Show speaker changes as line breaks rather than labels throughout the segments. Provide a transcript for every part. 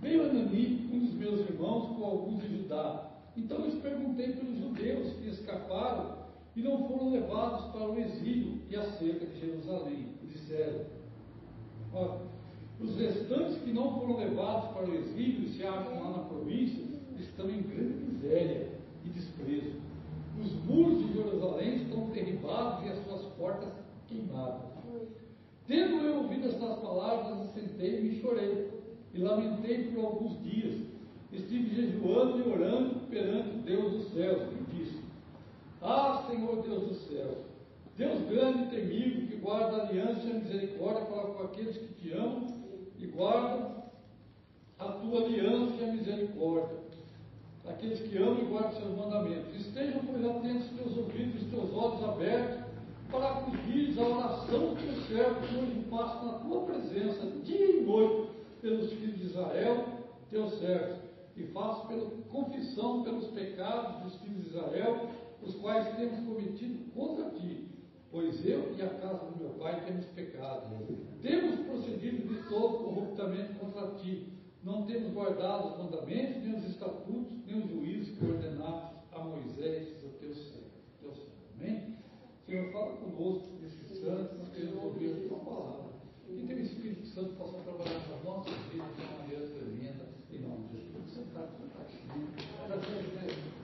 Veio Anani, um dos meus irmãos, com alguns de Judá. Então lhes perguntei pelos judeus que escaparam e não foram levados para o exílio e acerca de Jerusalém. E disseram: os restantes que não foram levados para o exílio e se acham lá na província estão em grande miséria e desprezo. Os muros de Jerusalém estão derribados e as suas portas queimadas. Tendo eu ouvido estas palavras, assentei-me e chorei, e lamentei por alguns dias. Estive jejuando e orando perante Deus dos céus, e disse: Ah, Senhor Deus dos céus, Deus grande e temível, que guarda a aliança e a misericórdia para com aqueles que te amam e guardam a tua aliança e a misericórdia. Aqueles que amam e guardam seus mandamentos. Estejam, pois, atentos teus ouvidos e teus olhos abertos para acudir a oração dos teus servos que hoje passam na tua presença, dia e noite, pelos filhos de Israel, teus servos, e faço pela confissão pelos pecados dos filhos de Israel, os quais temos cometido contra ti, pois eu e a casa do meu pai temos pecado. Temos procedido de todo corruptamente contra ti, não temos guardado os mandamentos, nem os estatutos, nem os juízos que ordenaste a Moisés, o teu servo. Teu servo. Amém? Senhor, fala conosco, esses santos, nós queremos ouvir a tua palavra. Que teu Espírito Santo possa trabalhar nas nossas vidas de uma maneira tremenda, em nome de Jesus. Você está aqui,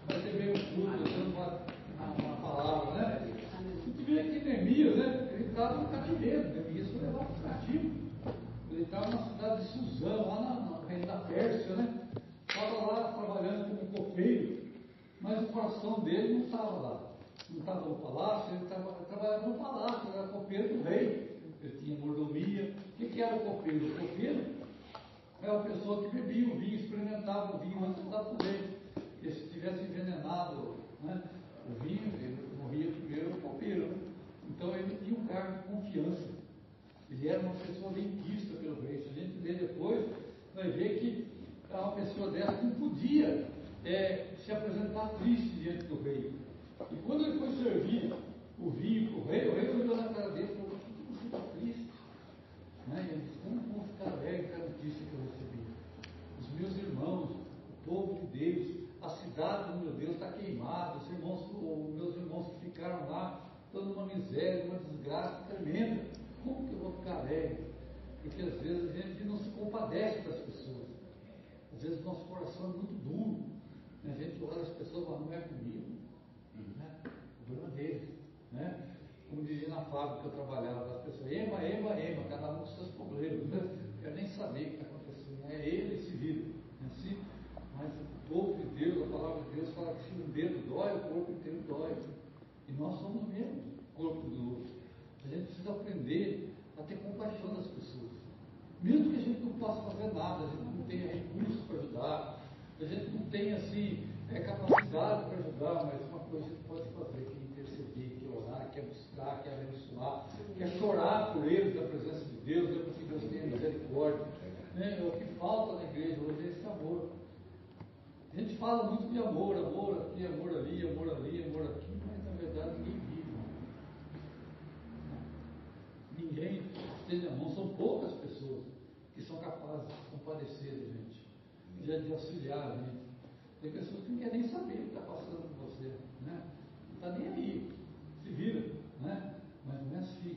vai ter meio tudo, dando uma, uma, palavra, né? A gente vê aqui Neemias, né? Ele estava no cativeiro, Neemias foi levado para o cativo. Ele estava Suzão, lá na, reino da Pérsia, né? Estava lá trabalhando como copeiro, mas o coração dele não estava lá não estava no palácio, ele, trabalhava no palácio, era copeiro do rei, ele tinha mordomia. O que, que era o copeiro? O copeiro era a pessoa que bebia o vinho, experimentava o vinho antes de dar para o rei. E se tivesse envenenado né, o vinho, ele morria primeiro o copeiro. Então ele tinha um cargo de confiança. Ele era uma pessoa bem vista pelo rei. Se a gente ler depois, vai ver que uma pessoa dessa não podia é, se apresentar triste diante do rei. E quando ele foi servir o vinho para o rei, o rei olhou na cara dele e falou: Por que você está triste? Né? Ele disse: Como vou ficar alegre com a notícia que eu recebi? Os meus irmãos, o povo de Deus, a cidade do meu Deus está queimada, os, irmãos, os meus irmãos que ficaram lá estão numa miséria, numa desgraça tremenda. Como que eu vou ficar alegre? Porque às vezes a gente não se compadece das pessoas. Às vezes o nosso coração é muito duro. A gente olha as pessoas e fala, não é comigo problema deles. Né? Como dizia na fábrica que eu trabalhava, as pessoas, ema, ema, ema, cada um com seus problemas. Né? Quero nem saber o que está acontecendo. É ele se vira. É assim? Mas o povo de Deus, a palavra de Deus fala que se um dedo dói, o corpo inteiro dói. E nós somos o mesmo corpo do outro. A gente precisa aprender a ter compaixão das pessoas. Mesmo que a gente não possa fazer nada, a gente não tenha recursos para ajudar, a gente não tenha assim, é, capacidade para ajudar, mas uma coisa a gente pode fazer, que é interceder, que é orar, que é buscar, que é abençoar, que é chorar por eles na presença de Deus, é porque Deus tem misericórdia. Né? O que falta na igreja hoje é esse amor. A gente fala muito de amor, amor aqui, amor ali, amor ali, amor aqui, mas na verdade ninguém vive. Ninguém estende a mão, são poucas pessoas são capazes de compadecer a gente, de, de auxiliar a gente. Tem pessoas que não querem nem saber o que está passando com você. Né? Não está nem aí. Se vira. Né? Mas não é assim.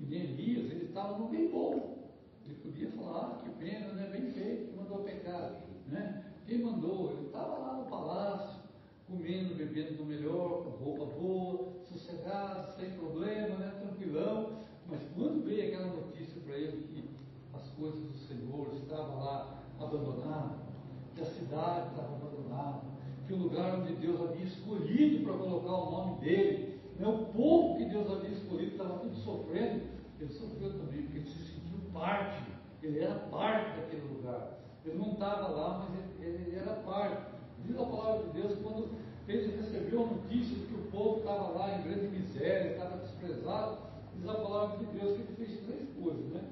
E nem Elias, ele estava no bem bom. Ele podia falar, ah, que pena, né? bem feito, que mandou pecar. Né? Quem mandou? Ele estava lá no palácio, comendo, bebendo do melhor, com roupa boa, sossegado, sem problema, né? tranquilão. Mas quando veio aquela notícia para ele coisas do Senhor estavam lá abandonadas, que a cidade estava abandonada, que o lugar onde Deus havia escolhido para colocar o nome dele, né, o povo que Deus havia escolhido estava tudo sofrendo, ele sofreu também, porque ele se sentiu parte, ele era parte daquele lugar. Ele não estava lá, mas ele, ele era parte. Diz a palavra de Deus quando ele recebeu a notícia de que o povo estava lá em grande miséria, estava desprezado, diz a palavra de Deus que ele fez três coisas, né?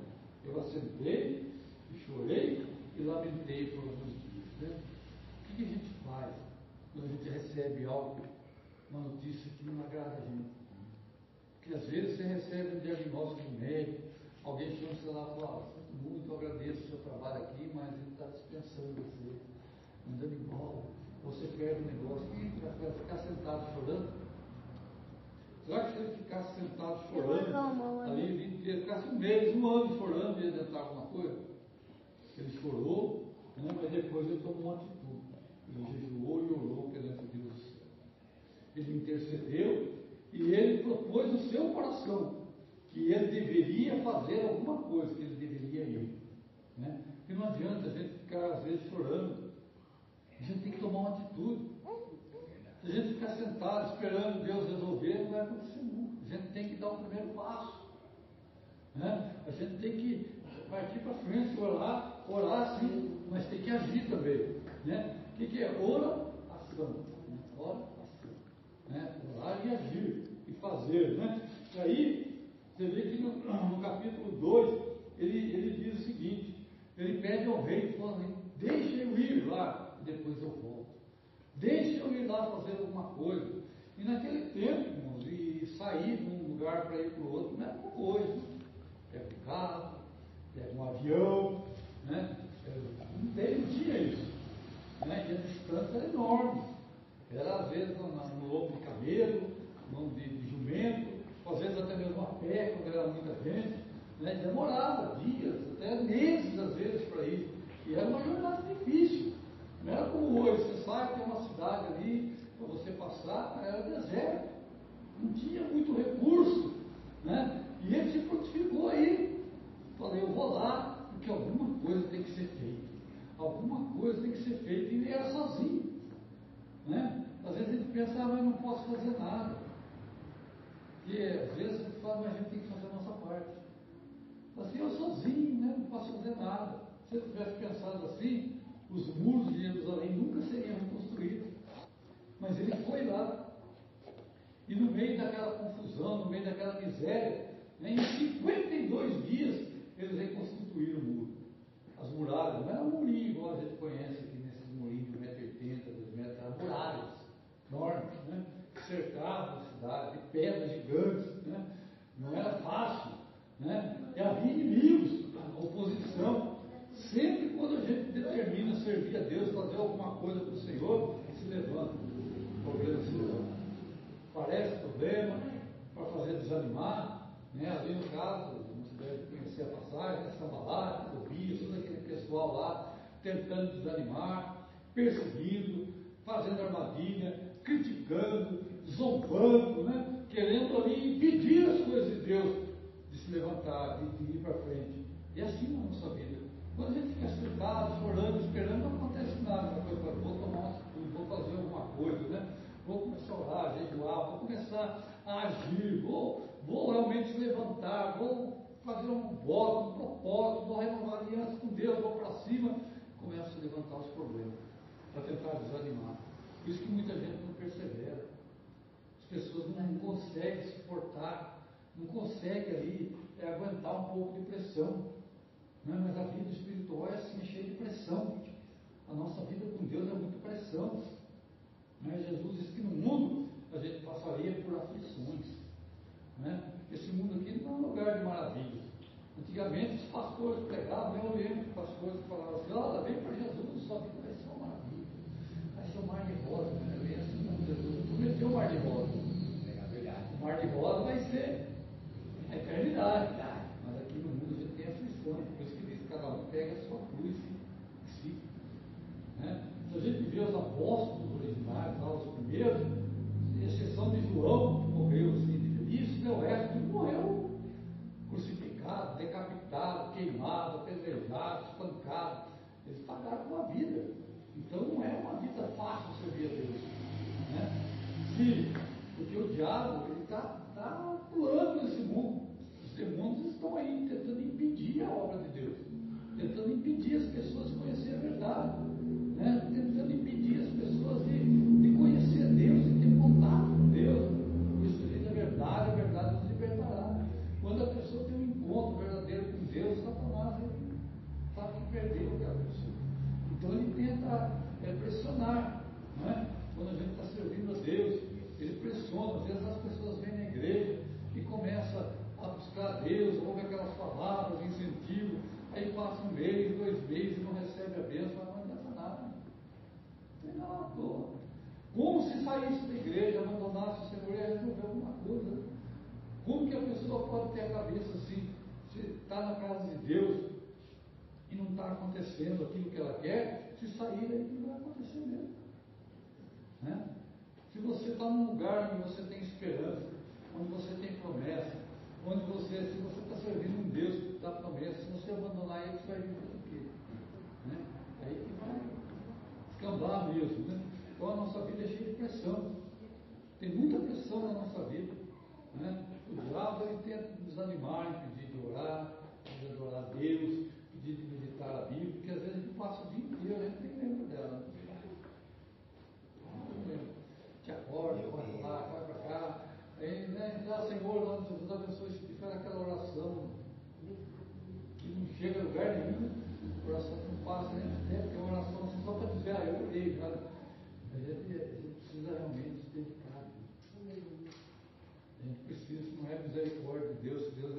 Eu assentei e chorei e lamentei por alguns dias. Né? O que, a gente faz quando a gente recebe algo, uma notícia que não agrada a gente? Porque às vezes você recebe um diagnóstico médico, alguém chama você lá e fala, sinto muito, eu agradeço o seu trabalho aqui, mas ele está dispensando você, mandando embora, você perde o negócio, e vai ficar sentado chorando, Será que se ele ficasse sentado chorando ali inteiro, ficasse um mês, um ano chorando, ia adiantar alguma coisa? Ele chorou, né, mas depois ele tomou uma atitude. Ele jejuou e orou perante Deus do céu. Ele intercedeu e ele propôs no seu coração que ele deveria fazer alguma coisa, que ele deveria ir. Né? E não adianta a gente ficar, às vezes, chorando. A gente tem que tomar uma atitude. Se a gente ficar sentado esperando Deus resolver, não vai acontecer nunca. A gente tem que dar o primeiro passo. Né? A gente tem que partir para frente, orar, orar sim, mas tem que agir também. Né? O que, que é? Ora, ação. Ora, ação. Né? Orar e agir e fazer. Né? E aí, você vê que no, no capítulo 2, ele, ele diz o seguinte, ele pede ao rei, falando, deixa eu ir lá, e depois eu volto. Deixa eu ir lá fazer alguma coisa. E naquele tempo, irmãos, e sair de um lugar para ir para o outro, não é como hoje. Pega um carro, pega um avião, né? Não, tem, não tinha isso. Né? E a distância era enorme. Era às vezes no, lombo de camelo, no de, de jumento, às vezes até mesmo a pé, quando era muita gente, né? demorava dias, até meses às vezes para ir. E era uma jornada difícil. Não era como hoje, uma cidade ali para você passar, era deserto. Não tinha muito recurso. Né? E ele se prontificou aí. Falei, eu vou lá, porque alguma coisa tem que ser feita. Alguma coisa tem que ser feita. E ele era sozinho. Né? Às vezes a gente pensa, ah, mas não posso fazer nada. Porque às vezes a gente fala, mas a gente tem que fazer a nossa parte. Assim, eu sozinho, né? não posso fazer nada. Se eu tivesse pensado assim, os muros de Jerusalém nunca seriam reconstruídos. Mas ele foi lá. E no meio daquela confusão, no meio daquela miséria, né, em 52 dias, eles reconstituíram o muro. As muralhas, não era um murinho igual a gente conhece aqui nesses murinhos de 1,80m, 2 metros, eram muralhas enormes, né? cercavam a cidade, de pedras gigantes. Né? Não era fácil. Né? E havia inimigos, oposição. Sempre quando a gente determina servir a Deus, fazer alguma coisa para o Senhor, se levanta. Problema se levanta. Parece problema para fazer desanimar. Né? Ali no caso, você deve conhecer a passagem, essa balada, Tobias, todo aquele pessoal lá tentando desanimar, perseguindo, fazendo armadilha, criticando, zombando, né? querendo ali impedir as coisas de Deus de se levantar, de, de ir para frente. E assim na nossa vida. Quando a gente fica sentado, chorando, esperando, não acontece nada. Vou tomar uma atitude, vou fazer alguma coisa, né? Vou começar a orar, a jejuar, vou começar a agir, vou, vou realmente levantar, vou fazer um voto, um propósito, vou renovar aliança com Deus, vou para cima. Começa a levantar os problemas, para tentar desanimar. Por isso que muita gente não persevera. As pessoas não conseguem suportar, não conseguem ali é, aguentar um pouco de pressão. Não, mas a vida espiritual é assim, é cheia de pressão. A nossa vida com Deus é muito pressão. Né? Jesus disse que no mundo a gente passaria por aflições. Né? Esse mundo aqui não é um lugar de maravilhas. Antigamente os pastores pregavam, eu lembro de pastores que falavam assim, olha, vem para Jesus, sua vida vai ser uma maravilha. Vai ser um mar de rosa, né? Vem assim, não, Jesus prometeu o mar de rosa. O mar de rosa vai ser a eternidade. Mas aqui no mundo a gente tem aflições, por isso que pega a sua cruz e si. Né? Se a gente vê os apóstolos originais, lá, os primeiros, exceção de João, que morreu assim de feliz, o resto morreu crucificado, decapitado, queimado, apedrejado, espancado. Eles pagaram com a vida. Então não é uma vida fácil servir a Deus. Né? Sim, porque o diabo está tá atuando nesse mundo. Os demônios estão aí tentando impedir a obra de Deus, tentando impedir as pessoas de conhecer a verdade, né? tentando impedir as pessoas de, de conhecer Deus, de ter contato com Deus. Isso diz a verdade, a verdade nos libertará. Quando a pessoa tem um encontro verdadeiro com Deus, Satanás ele sabe que perdeu aquela pessoa. Então ele tenta é, pressionar. Né? Quando a gente está servindo a Deus, ele pressiona. Às vezes as pessoas vêm na igreja e começam a buscar a Deus, ouvem aquelas palavras de incentivo, aí passa um mês, dois meses e não recebe a bênção, não adianta nada. Não é nada à toa. Como se saísse da igreja, abandonasse o Senhor e ia resolver alguma coisa. Como que a pessoa pode ter a cabeça assim, se está na casa de Deus e não está acontecendo aquilo que ela quer, se sair daí não vai acontecer mesmo. Né? Se você está num lugar onde você tem esperança, onde você tem promessa, onde você, se você está servindo um Deus da promessa, se você abandonar ele, você vai viver o quê? Né? Aí que vai escambar mesmo. Né? Então a nossa vida é cheia de pressão. Tem muita pressão na nossa vida. Né? O diabo ele tenta desanimar, impedir de orar, de adorar a Deus, pedir de meditar a Bíblia, porque às vezes a gente passa o dia inteiro, a gente nem lembra dela. Te acorda, corre para lá, corre para cá. Aí, né, ah, Senhor, nós Jesus abençoe esse dia, faz aquela oração que não chega a lugar nenhum, oração que não passa nem de tempo, que é uma oração só para dizer, ah, eu orei, cara. A gente, a gente precisa realmente se dedicar. A gente precisa, se não é misericórdia de Deus, se Deus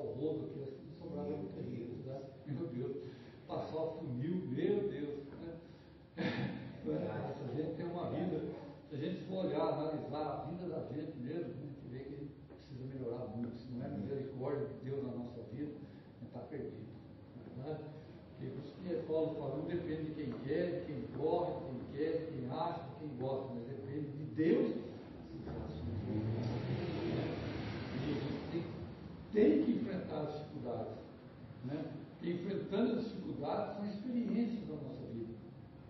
o rodo aqui, assim, não sobrava muita gente, tá? meu Deus, passar o funil, meu Deus. Né? Se a gente tem uma vida, se a gente for olhar, analisar a vida da gente mesmo, a gente vê que a gente precisa melhorar muito. Se não é misericórdia de Deus na nossa vida, a gente está perdido. Não é verdade? Porque por isso que Paulo fala, não depende de quem quer, de quem corre, de quem quer, de quem acha, de quem gosta, mas depende de Deus. E a gente tem, tem que enfrentar as dificuldades. Né? E enfrentando as dificuldades são experiências da nossa vida.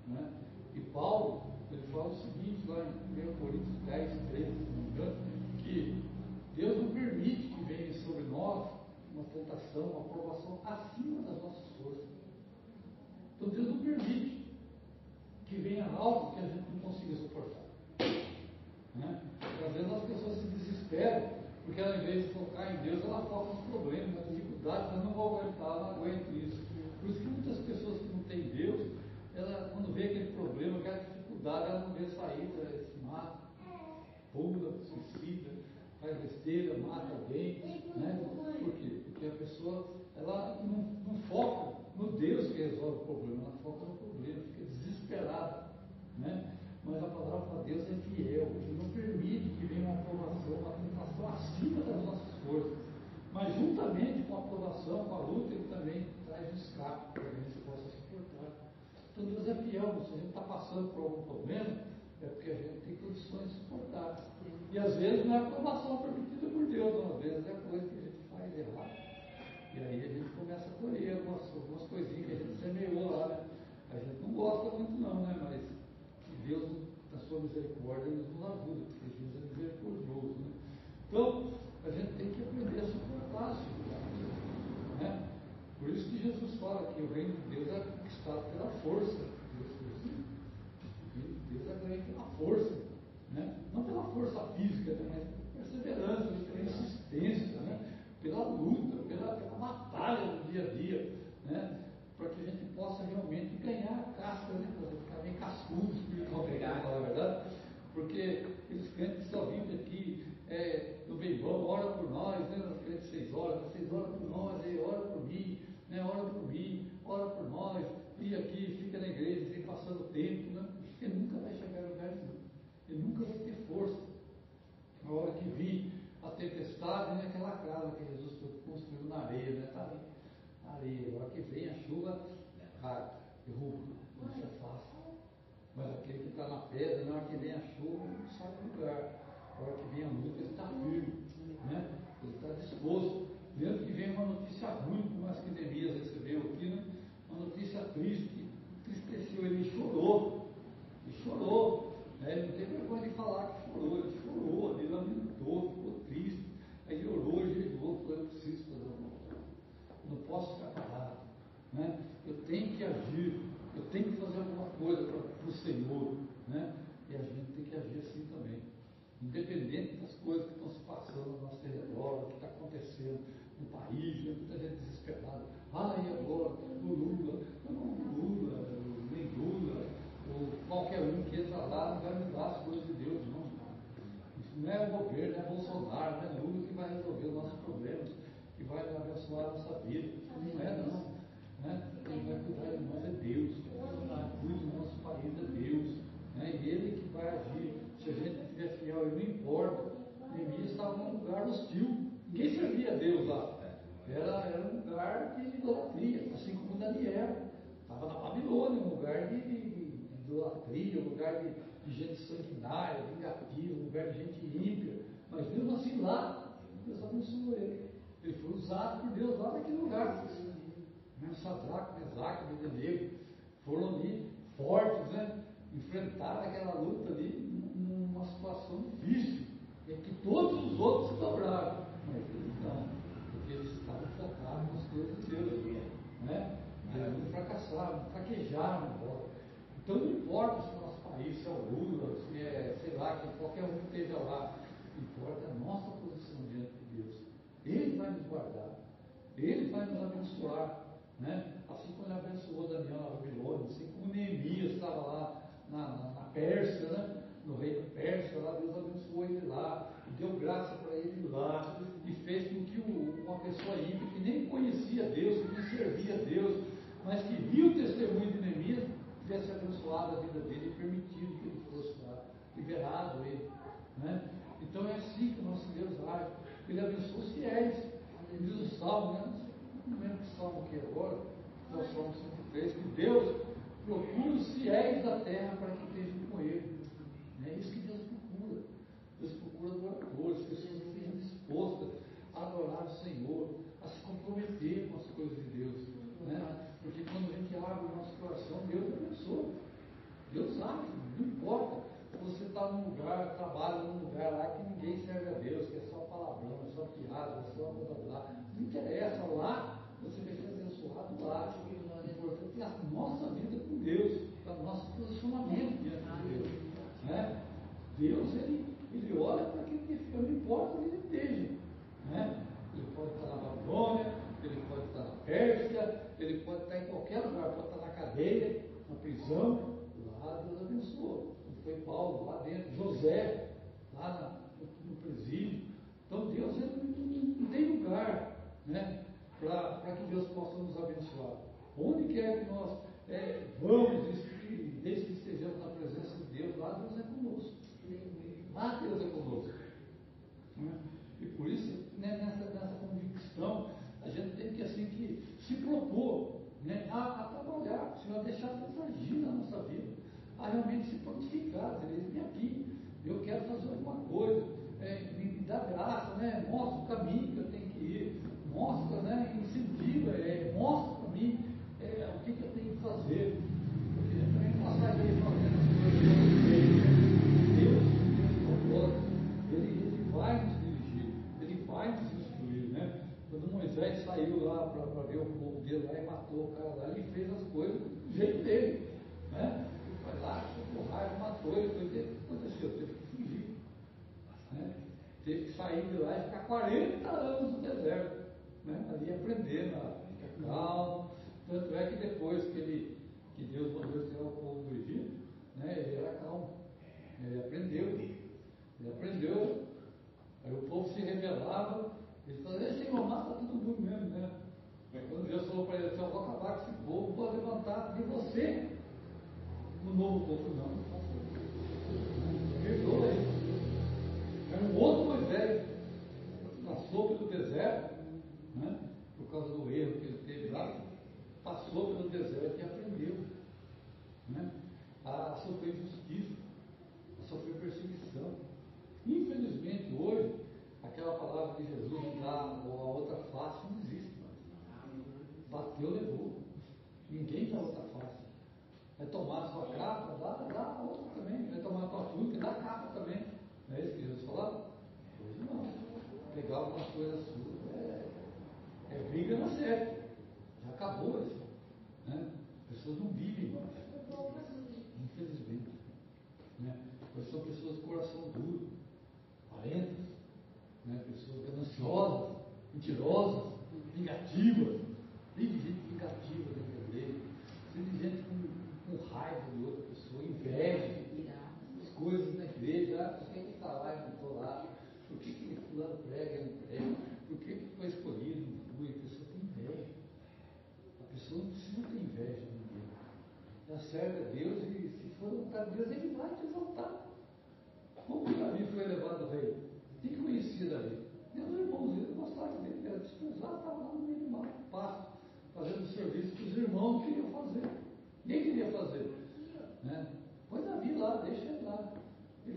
Né? E Paulo, ele fala o seguinte lá em 1 Coríntios 10, 13, se não me engano, que Deus não permite que venha sobre nós uma tentação, uma provação acima das nossas forças. Então Deus não permite que venha algo que a gente não consiga suportar. Né? Às vezes as pessoas se desesperam, porque ela, em vez de focar em Deus, ela foca nos problemas, dificuldades, ela não vai aguentar, não aguenta isso. Por isso que muitas pessoas que não têm Deus, ela, quando vê aquele problema, aquela dificuldade, ela não vê saída, ela se mata, pula, suicida, faz besteira, mata alguém. Né? Por quê? Porque a pessoa ela não, não foca no Deus que resolve o problema, ela foca no problema, fica desesperada. Né? Mas a palavra de Deus é fiel, ele não permite que venha uma aprovação, uma tentação acima das nossas forças. Mas juntamente com a a luta, ele também traz o escape para que a gente possa suportar. Então Deus é se a gente está passando por algum problema, é porque a gente tem condições de suportar. E às vezes não é aprovação permitida por Deus, às vezes é coisa que a gente faz errado. E aí a gente começa a colher algumas, algumas coisinhas que a gente semeou lá, né? A gente não gosta muito não, né? Mas Deus, na sua misericórdia, nos ajuda, porque Deus é misericordioso. Né? Então, a gente tem que aprender a suportar. Né? Por isso que Jesus fala que o reino de Deus é conquistado pela força. Deus, Deus é ganho pela força. Né? Não pela força física, né? mas pela perseverança, pela insistência, né? pela luta, pela, pela batalha do dia a dia. Né? para que a gente possa realmente ganhar a casca, né? para ficar bem cascudo espiritualmente, na verdade, porque aqueles crentes que só vivem aqui é, no bem bom, ora por nós, né? Os crentes seis horas, oram por nós, aí, ora por mim, né? ora por mim, ora por nós, e aqui fica na igreja, assim, passando tempo, né? Ele nunca vai chegar a lugar nenhum, ele nunca vai ter força. Na hora que vir a tempestade, né? aquela casa que Jesus construiu na areia, né? Tá ali areia. A hora que vem a chuva, cai, derruba, não se afasta. Mas aquele que está na pedra, na hora que vem a chuva, não sai do lugar. Na hora que vem a luz, ele está firme, né? ele está disposto. Mesmo que venha uma notícia ruim, como as que Neemias recebeu aqui, né? uma notícia triste, entristeceu, ele chorou. Ele chorou. Né? Ele não tem vergonha de falar que chorou, ele chorou, ele lamentou, ficou triste. Aí ele orou, jejuou, falou, eu preciso fazer uma não posso ficar parado. Né? Eu tenho que agir, eu tenho que fazer alguma coisa para o Senhor. Né? E a gente tem que agir assim também. Independente das coisas que estão se passando no nosso território, o que está acontecendo no país, né? muita gente desesperada. Ah, e agora? O Lula? Não, o Lula, nem Lula, ou qualquer um que entra lá não vai mudar as coisas de Deus, não. Isso não é o governo, não é Bolsonaro, não é Lula que vai resolver os nossos problemas que vai abençoar a nossa vida. Não é não. Né? Quem vai cuidar de nós é Deus. Quem cuida do nosso país é Deus. Né? E Ele que vai era, era um lugar de idolatria, assim como Daniel. Estava na Babilônia, um lugar de, de, de idolatria, um lugar de, de gente sanguinária, vingativa, um lugar de gente ímpia. Assim lá, Deus abençoou ele. Ele foi usado por Deus lá naquele lugar. Né? Sadraco, Mesaque, Abednego foram ali fortes, né? enfrentaram aquela luta ali numa situação difícil, em que todos os outros se dobraram, mas eles não, porque eles estavam focados nas coisas de Deus, né? Eles não fracassaram, fraquejaram embora. Então não importa se o nosso país, se é o Lula, se é, sei lá, que qualquer um que esteja lá, importa a nossa posição diante de Deus. Ele vai nos guardar, Ele vai nos abençoar. Né? Assim como ele abençoou Daniel na Babilônia, assim como Neemias estava lá na, na, na Pérsia, né? no reino Pérsia, lá Deus abençoou ele lá, deu graça para ele lá, e fez com que o, uma pessoa ímpia que nem conhecia Deus, que nem servia a Deus, mas que viu o testemunho de Neemias, tivesse abençoado a vida dele e permitido que ele fosse lá, liberado ele. Né? Então é assim que o nosso Deus age. Ele abençoa os fiéis. Diz o salmo, né? não lembro que salmo que é agora, é o salmo 103, que Deus procura os fiéis da terra para que estejam com ele. É isso que Deus procura. Deus procura adoradores, pessoas que estejam dispostas a adorar o Senhor, a se comprometer com as coisas de Deus. Né? Porque quando a gente abre o nosso coração, Deus abençoa. Deus abre, não importa. Está num lugar, trabalha num lugar lá que ninguém serve a Deus, que é só palavrão, é só piada, é só blá blá blá. Não interessa, lá você vai ser abençoado lá. O importante é a nossa vida com Deus, o nosso posicionamento diante de Deus. Né? Deus, ele, ele olha para aquele que fica, não importa onde ele esteja. Né? Ele pode estar na Babilônia, ele pode estar na Pérsia, ele pode estar em qualquer lugar, pode estar na cadeia, na prisão, lá Deus abençoou. Foi Paulo lá dentro, José, lá no, no presídio. Então Deus não, tem lugar né, para que Deus possa nos abençoar. Onde quer que nós é, vamos, desde que estejamos na presença de Deus, lá Deus é conosco. Lá Deus é conosco. Né? E por isso, né, nessa, nessa convicção, a gente tem que, assim, que se propor né, a, a trabalhar, o Senhor deixar Deus agir na nossa vida, a realmente se prontificar, dizer, aqui, eu quero fazer alguma coisa, é, me, dá graça, né, mostra o caminho que eu tenho que ir, mostra, né, incentiva, é, mostra para mim é, o que, que, eu tenho que fazer. Também passar fazendo as coisas que Deus, Deus ele, ele vai nos dirigir, ele vai nos instruir, né? Quando Moisés saiu lá para ver o povo dele lá e matou o cara lá, ele fez as coisas do jeito dele. Né? Ficou raiva, matou ele. Foi, o que aconteceu? Teve que fugir. Né? Teve que sair de lá e ficar 40 anos no deserto. Né? Ali aprendendo a ficar calmo. Tanto é que depois que, ele, que Deus mandou tirar o povo do Egito, né? ele era calmo. Ele aprendeu. Ele aprendeu. Aí o povo se rebelava ele falou, Senhor mata todo mundo mesmo, né? Quando Deus falou para ele, assim, eu vou acabar com esse povo, vou levantar de você um novo povo. Não, não. Perdoa ele. Era um outro Moisés, passou pelo deserto, né? por causa do erro que ele teve lá, passou pelo deserto e aprendeu né? a sofrer justiça, a sofrer perseguição. Infelizmente, hoje, aquela palavra de Jesus da a outra face não existe mais. Bateu, levou. Ninguém dá outra face. Vai tomar sua capa, dá, dá a outra também. Vai tomar a tua túnica, dá a capa também. Não é isso que Jesus falava? Hoje não. Pegar alguma coisa sua é, é briga na série. Já acabou isso. Né? As pessoas não vivem mais. Infelizmente. Né? Pois são pessoas de coração duro, valentas né? pessoas gananciosas, mentirosas, vingativas, vive gente vingativa dentro igreja, vive gente raiva de outra pessoa, inveja, as coisas na igreja, ah, por que ele está lá e não estou lá? Por que, que fulano prega e não prega? Por que, que foi escolhido e não fui? A pessoa tem inveja. A pessoa não precisa ter inveja de ninguém. Ela serve a Deus e se for vontade de Deus, ele vai te exaltar. Como que Davi foi elevado rei? O que conhecia Davi? Meus irmãos, ele gostava dele, era desposado, estava lá no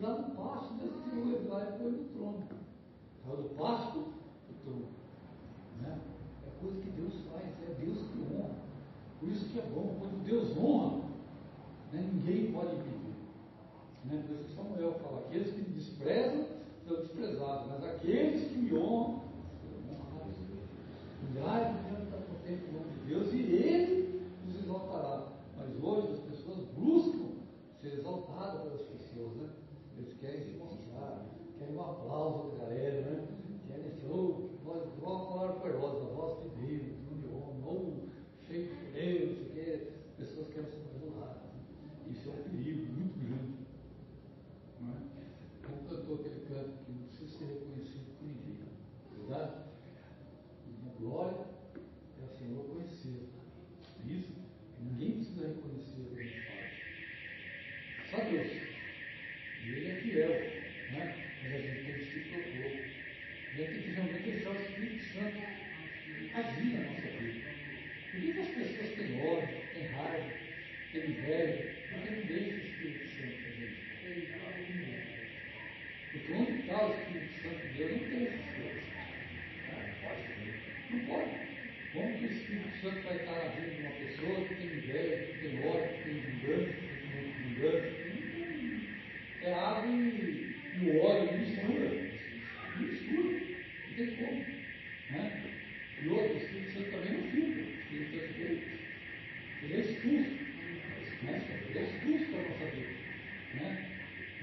lá do pasto, Deus tirou ele lá e foi no trono. Saiu do pasto para o trono. Né? É coisa que Deus faz, é Deus que honra. Por isso que é bom, quando Deus honra, né, ninguém pode impedir. Né? Por isso que Samuel fala, aqueles que me desprezam serão desprezados, mas aqueles que me honram honrados. Humilhai diante da potência do nome de Deus e Ele nos exaltará. Mas hoje as pessoas buscam ser exaltadas pelas pessoas, né? Eles querem se mostrar, querem um aplauso da galera, né? Querem ser, oh, voz, igual a palavra poderosa, a voz de Deus, de homem, ou cheio de poder, não sei o quê. As pessoas querem ser bajuladas. Né? Isso é um perigo muito grande. Não é? Como cantou aquele canto que não precisa ser reconhecido por ninguém. Verdade? E glória é o Senhor conhecer. Isso, ninguém precisa reconhecer o que a gente faz. Só Deus. E Ele é fiel. Né? Mas a gente tem que se propor. E tem que realmente deixar o Espírito Santo agir na nossa vida. Por que, as pessoas têm ódio, têm raiva, têm inveja? Porque não deixa o Espírito Santo agir. Porque onde está o Espírito Santo de Deus não tem essas coisas. Não pode. Como que o Espírito Santo vai estar agindo numa pessoa que tem inveja, que tem ódio, que tem vingança, que tem vingança? É água e, e o óleo mistura. Mistura. Não tem como. Né? E outro, o Espírito Santo também não filtra. O Espírito Santo dele, ele é expulso. Né? Ele é expulso para a nossa vida. Né?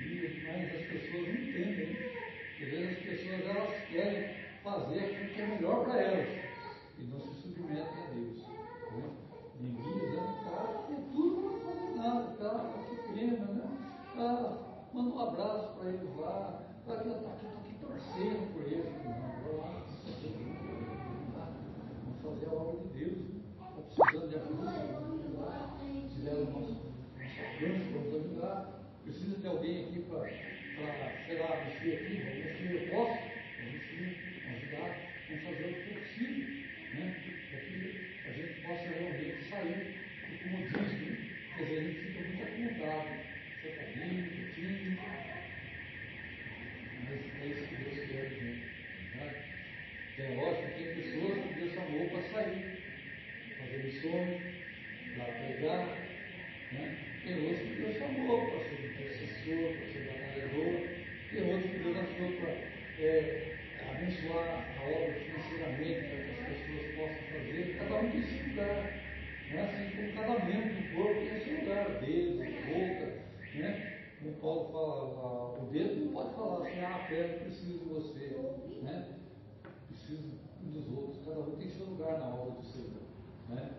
E, mas as pessoas não entendem. Né? Às as pessoas elas querem fazer aquilo que é melhor para elas e não se submetem a Deus. Né? É um cara é tudo não faz nada, cara, que pena, né? Ah, manda um abraço para eles lá, para que eu estou aqui, aqui torcendo por eles. Não, vou lá, vamos fazer a obra de Deus. Está precisando de ajuda, vamos ajudar. Fizeram o nosso, nosso alcance, vamos ajudar. Precisa de alguém aqui para, sei lá, mexer aqui, vamos mexer, eu posso? Vamos mexer, vamos ajudar, vamos fazer o que for possível né? para que a gente possa realmente sair do comodismo. Né? Quer dizer, a gente fica muito acomodado, sentadinho, quietinho, mas é isso que Deus quer de gente. Né? É lógico que tem pessoas que Deus chamou para sair, fazer missões, para pregar. Né? Tem outros que Deus chamou para ser intercessor, para ser batalhador. Tem outros que Deus achou para é, abençoar a obra financeiramente, para que as pessoas possam fazer. Cada um tem seu lugar. Né? Assim como o casamento do corpo tem seu lugar, dedo, boca. Né? Como Paulo fala, o dedo não pode falar assim, ah, a perna precisa de você. Né? Precisa um dos outros. Cada um tem seu lugar na obra do Senhor. Né?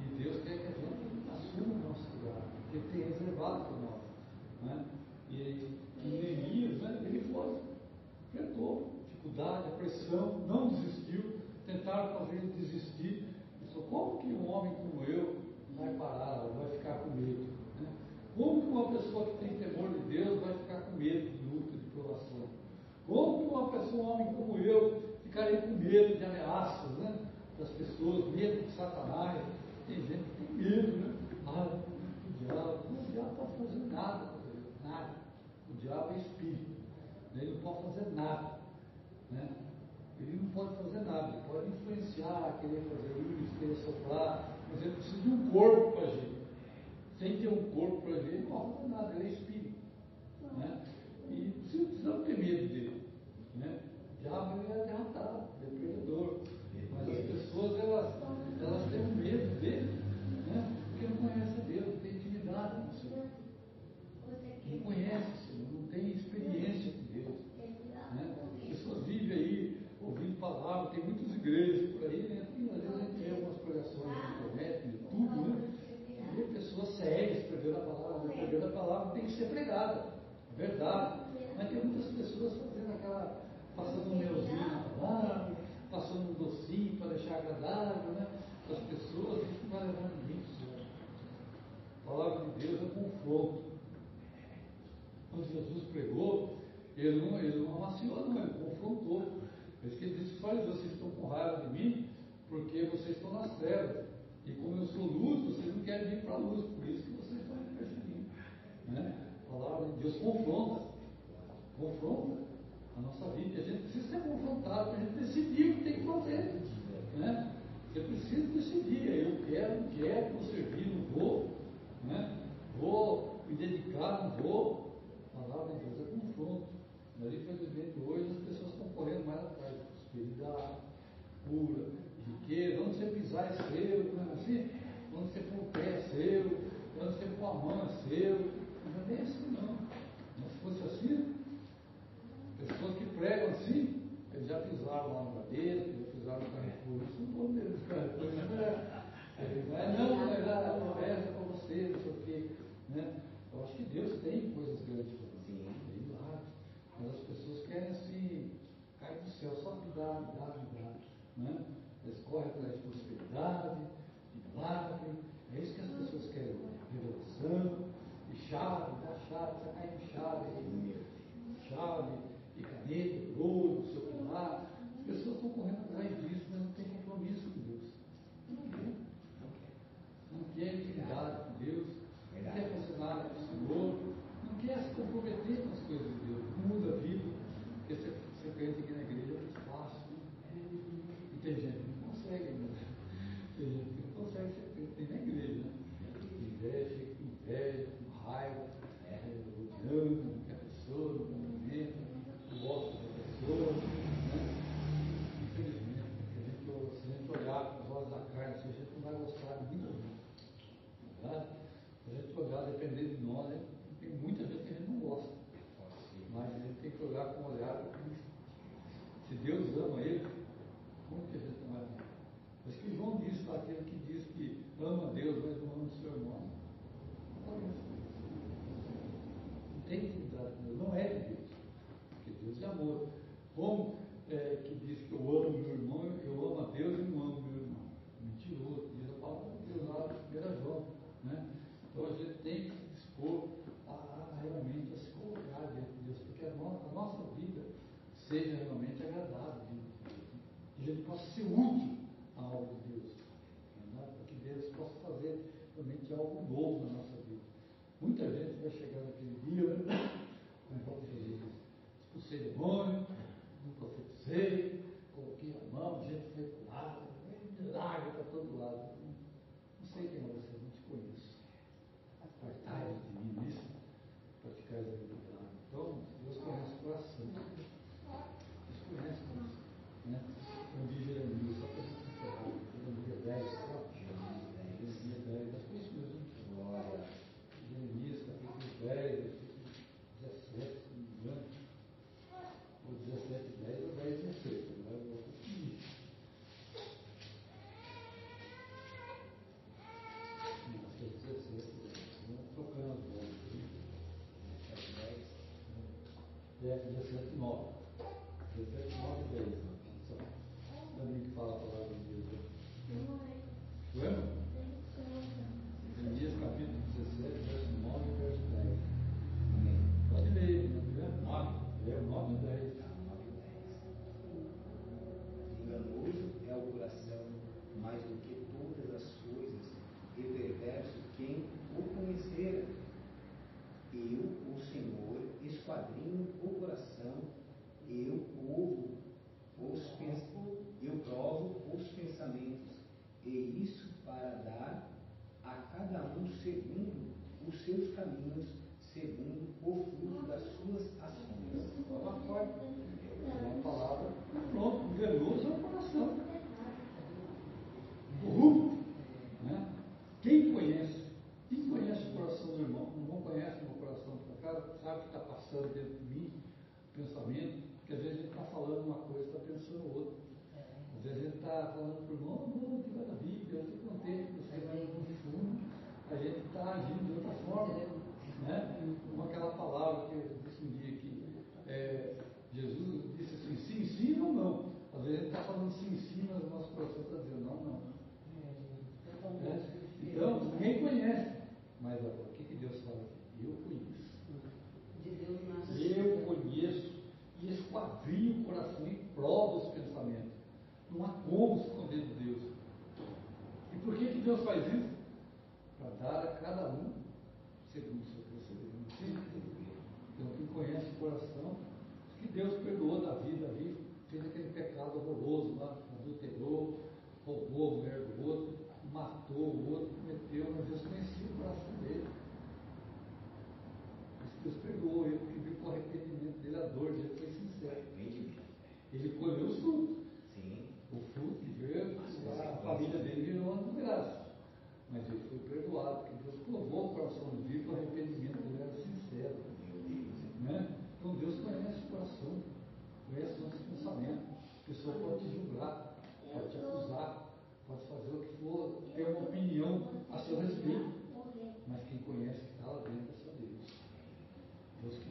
E Deus quer que a gente assuma o nosso lugar, que tem reservado para nós. Né? E, e Neemias, né, ele foi, enfrentou dificuldade, a pressão, não desistiu, tentaram fazer ele desistir. Pensou, como que um homem como eu vai parar, vai ficar com medo? Né? Como que uma pessoa que tem temor de Deus vai ficar com medo de luta, de provação? Como que uma pessoa, um homem como eu, ficaria com medo de ameaças, né? Das pessoas, medo de Satanás? Tem gente que tem medo, né? Ah, diabo, o diabo não pode fazer nada, nada. O diabo é espírito, ele não pode fazer nada. Né? Ele não pode fazer nada, ele pode influenciar, querer fazer isso, querer soprar, mas ele precisa de um corpo para agir. Sem ter um corpo para agir, ele não fazer nada, ele é espírito. Né? E precisamos ter medo dele. Né? O diabo é derrotado, é perdedor. Mas as pessoas elas, elas têm medo They make it seja realmente agradável diante de Deus. Né? Que a gente possa ser útil à obra de Deus. Né? Para que Deus possa fazer realmente algo novo na nossa vida. Muita gente vai chegar naquele dia, né? com vamos fazer isso. Expulsei demônio, não profetizei, coloquei a mão, gente foi curado milagre para todo lado. Não sei quem é você.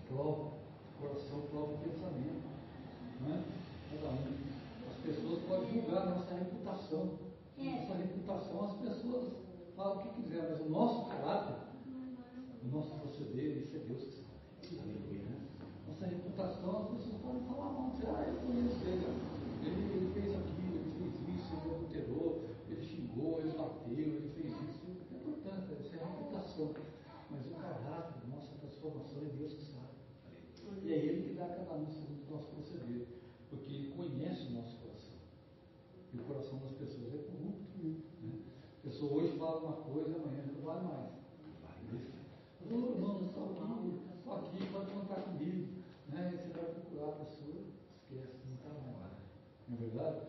prova coração prova pensamento. Né? Cada um. As pessoas podem julgar nossa reputação. É. Nossa reputação, as pessoas falam o que quiser, mas o nosso caráter, o nosso proceder, isso é Deus que sabe. Aleluia. Nossa reputação, as pessoas podem falar mal, ah, eu conheço ele. love